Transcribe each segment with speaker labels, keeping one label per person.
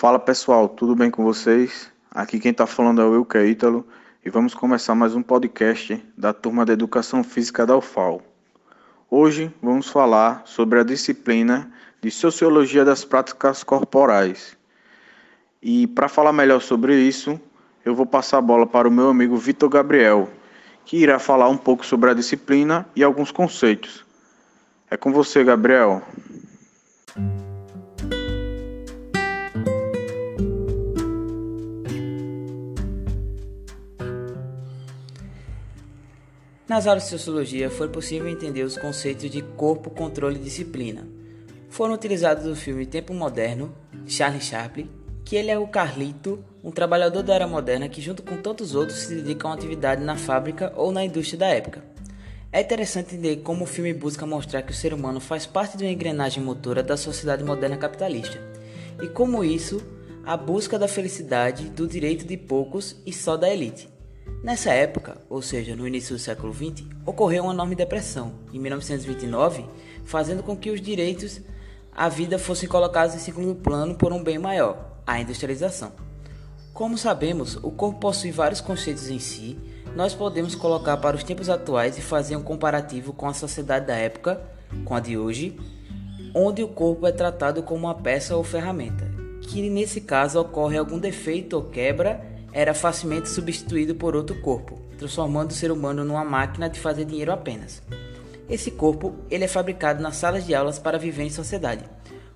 Speaker 1: Fala pessoal, tudo bem com vocês? Aqui quem está falando é o Wilker Ítalo e vamos começar mais um podcast da turma de Educação Física da UFAL. Hoje vamos falar sobre a disciplina de Sociologia das Práticas Corporais. E para falar melhor sobre isso, eu vou passar a bola para o meu amigo Vitor Gabriel, que irá falar um pouco sobre a disciplina e alguns conceitos. É com você, Gabriel.
Speaker 2: Nas aulas de sociologia foi possível entender os conceitos de corpo, controle e disciplina. Foram utilizados no filme Tempo Moderno, Charlie Chaplin, que ele é o Carlito, um trabalhador da era moderna que junto com tantos outros se dedica a uma atividade na fábrica ou na indústria da época. É interessante entender como o filme busca mostrar que o ser humano faz parte de uma engrenagem motora da sociedade moderna capitalista, e como isso, a busca da felicidade, do direito de poucos e só da elite. Nessa época, ou seja, no início do século XX, ocorreu uma enorme depressão, em 1929, fazendo com que os direitos à vida fossem colocados em segundo plano por um bem maior, a industrialização. Como sabemos, o corpo possui vários conceitos em si, nós podemos colocar para os tempos atuais e fazer um comparativo com a sociedade da época, com a de hoje, onde o corpo é tratado como uma peça ou ferramenta, que nesse caso ocorre algum defeito ou quebra era facilmente substituído por outro corpo, transformando o ser humano numa máquina de fazer dinheiro apenas. Esse corpo ele é fabricado nas salas de aulas para viver em sociedade.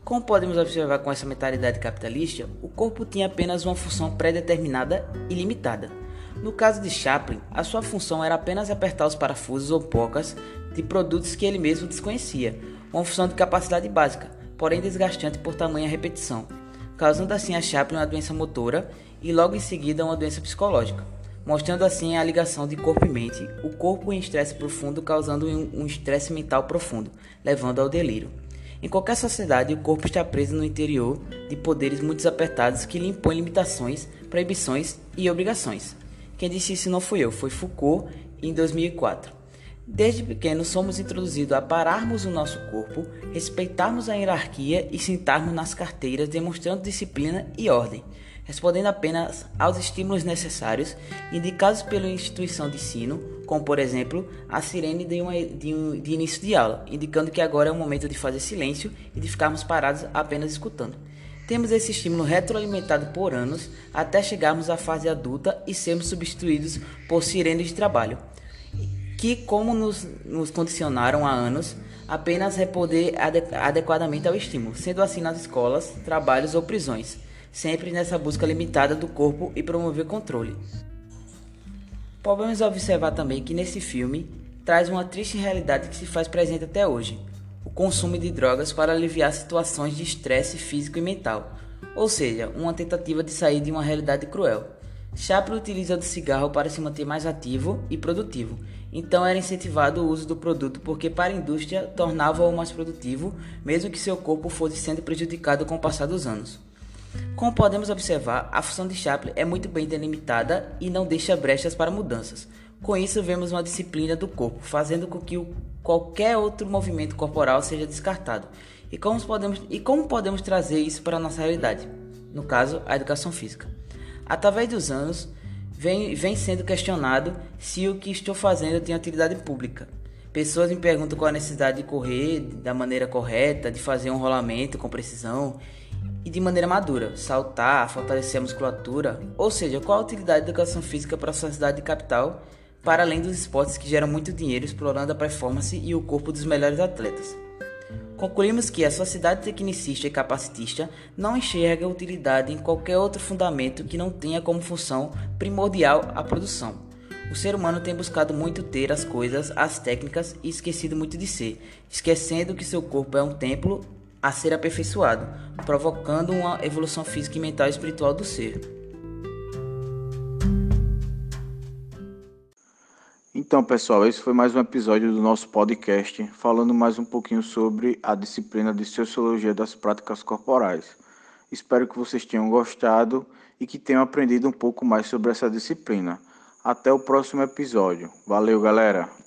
Speaker 2: Como podemos observar com essa mentalidade capitalista, o corpo tinha apenas uma função pré-determinada e limitada. No caso de Chaplin, a sua função era apenas apertar os parafusos ou pocas de produtos que ele mesmo desconhecia, uma função de capacidade básica, porém desgastante por tamanha repetição, causando assim a Chaplin uma doença motora e logo em seguida uma doença psicológica, mostrando assim a ligação de corpo e mente, o corpo em estresse profundo causando um estresse mental profundo, levando ao delírio. Em qualquer sociedade, o corpo está preso no interior de poderes muito apertados que lhe impõem limitações, proibições e obrigações. Quem disse isso não fui eu, foi Foucault em 2004. Desde pequeno somos introduzidos a pararmos o nosso corpo, respeitarmos a hierarquia e sentarmos nas carteiras, demonstrando disciplina e ordem respondendo apenas aos estímulos necessários indicados pela instituição de ensino, como por exemplo a sirene de, uma, de, um, de início de aula, indicando que agora é o momento de fazer silêncio e de ficarmos parados apenas escutando. Temos esse estímulo retroalimentado por anos até chegarmos à fase adulta e sermos substituídos por sirenes de trabalho, que, como nos, nos condicionaram há anos, apenas responder adequadamente ao estímulo, sendo assim nas escolas, trabalhos ou prisões sempre nessa busca limitada do corpo e promover controle. Podemos observar também que nesse filme traz uma triste realidade que se faz presente até hoje: o consumo de drogas para aliviar situações de estresse físico e mental, ou seja, uma tentativa de sair de uma realidade cruel. Chaplin utiliza o cigarro para se manter mais ativo e produtivo, então era incentivado o uso do produto porque para a indústria tornava-o mais produtivo, mesmo que seu corpo fosse sendo prejudicado com o passar dos anos. Como podemos observar, a função de Chaplin é muito bem delimitada e não deixa brechas para mudanças. Com isso, vemos uma disciplina do corpo, fazendo com que qualquer outro movimento corporal seja descartado. E como, podemos, e como podemos trazer isso para a nossa realidade? No caso, a educação física. Através dos anos, vem, vem sendo questionado se o que estou fazendo tem utilidade pública. Pessoas me perguntam qual a necessidade de correr da maneira correta, de fazer um rolamento com precisão e de maneira madura, saltar, fortalecer a musculatura, ou seja, qual a utilidade da educação física para a sociedade de capital, para além dos esportes que geram muito dinheiro explorando a performance e o corpo dos melhores atletas. Concluímos que a sociedade tecnicista e capacitista não enxerga utilidade em qualquer outro fundamento que não tenha como função primordial a produção. O ser humano tem buscado muito ter as coisas, as técnicas e esquecido muito de ser, esquecendo que seu corpo é um templo a ser aperfeiçoado, provocando uma evolução física, mental e espiritual do ser.
Speaker 1: Então, pessoal, esse foi mais um episódio do nosso podcast, falando mais um pouquinho sobre a disciplina de Sociologia das Práticas Corporais. Espero que vocês tenham gostado e que tenham aprendido um pouco mais sobre essa disciplina. Até o próximo episódio. Valeu, galera!